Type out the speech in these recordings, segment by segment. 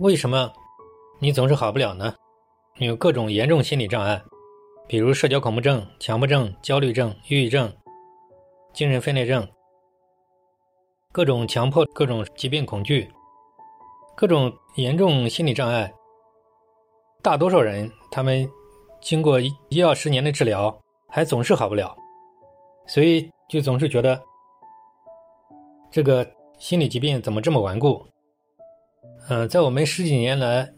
为什么你总是好不了呢？你有各种严重心理障碍，比如社交恐怖症、强迫症、焦虑症、抑郁症、精神分裂症，各种强迫、各种疾病恐惧、各种严重心理障碍。大多数人他们经过一一二十年的治疗，还总是好不了，所以就总是觉得这个心理疾病怎么这么顽固？嗯，在我们十几年来，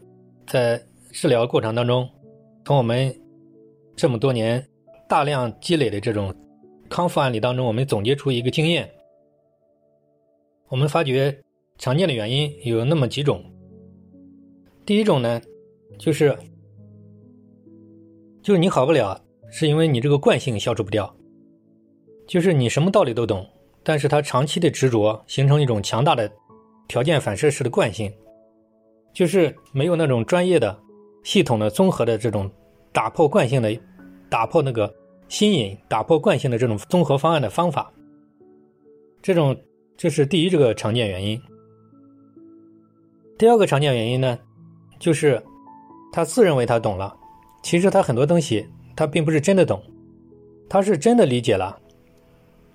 在治疗过程当中，从我们这么多年大量积累的这种康复案例当中，我们总结出一个经验。我们发觉常见的原因有那么几种。第一种呢，就是就是你好不了，是因为你这个惯性消除不掉，就是你什么道理都懂，但是他长期的执着，形成一种强大的条件反射式的惯性。就是没有那种专业的、系统的、综合的这种打破惯性的、打破那个新颖、打破惯性的这种综合方案的方法。这种这是第一这个常见原因。第二个常见原因呢，就是他自认为他懂了，其实他很多东西他并不是真的懂，他是真的理解了，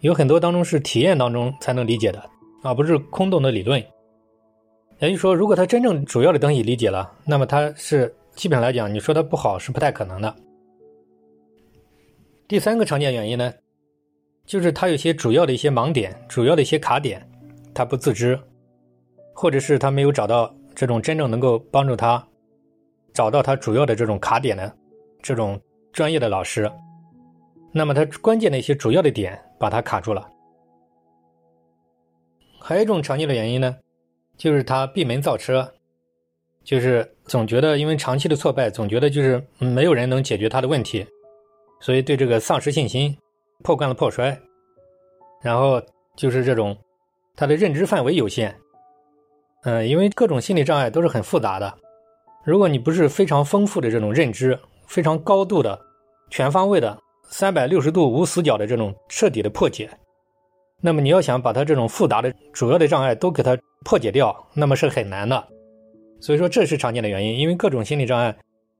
有很多当中是体验当中才能理解的，而不是空洞的理论。也就是说，如果他真正主要的东西理解了，那么他是基本上来讲，你说他不好是不太可能的。第三个常见原因呢，就是他有些主要的一些盲点、主要的一些卡点，他不自知，或者是他没有找到这种真正能够帮助他找到他主要的这种卡点的这种专业的老师，那么他关键的一些主要的点把他卡住了。还有一种常见的原因呢。就是他闭门造车，就是总觉得因为长期的挫败，总觉得就是没有人能解决他的问题，所以对这个丧失信心，破罐子破摔。然后就是这种，他的认知范围有限。嗯，因为各种心理障碍都是很复杂的，如果你不是非常丰富的这种认知，非常高度的、全方位的、三百六十度无死角的这种彻底的破解。那么你要想把他这种复杂的主要的障碍都给他破解掉，那么是很难的。所以说这是常见的原因，因为各种心理障碍，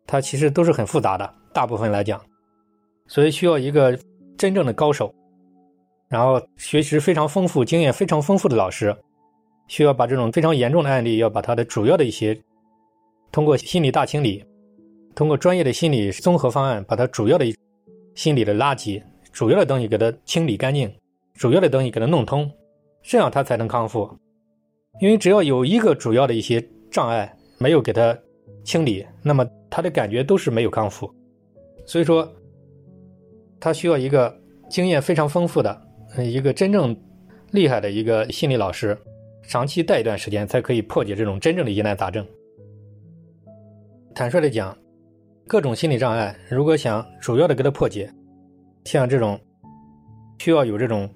它其实都是很复杂的，大部分来讲，所以需要一个真正的高手，然后学习非常丰富、经验非常丰富的老师，需要把这种非常严重的案例，要把它的主要的一些通过心理大清理，通过专业的心理综合方案，把它主要的心理的垃圾、主要的东西给它清理干净。主要的东西给他弄通，这样他才能康复。因为只要有一个主要的一些障碍没有给他清理，那么他的感觉都是没有康复。所以说，他需要一个经验非常丰富的、一个真正厉害的一个心理老师，长期带一段时间，才可以破解这种真正的疑难杂症。坦率的讲，各种心理障碍，如果想主要的给他破解，像这种需要有这种。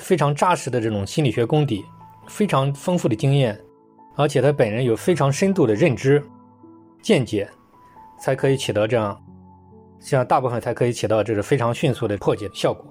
非常扎实的这种心理学功底，非常丰富的经验，而且他本人有非常深度的认知、见解，才可以起到这样，像大部分才可以起到这个非常迅速的破解效果。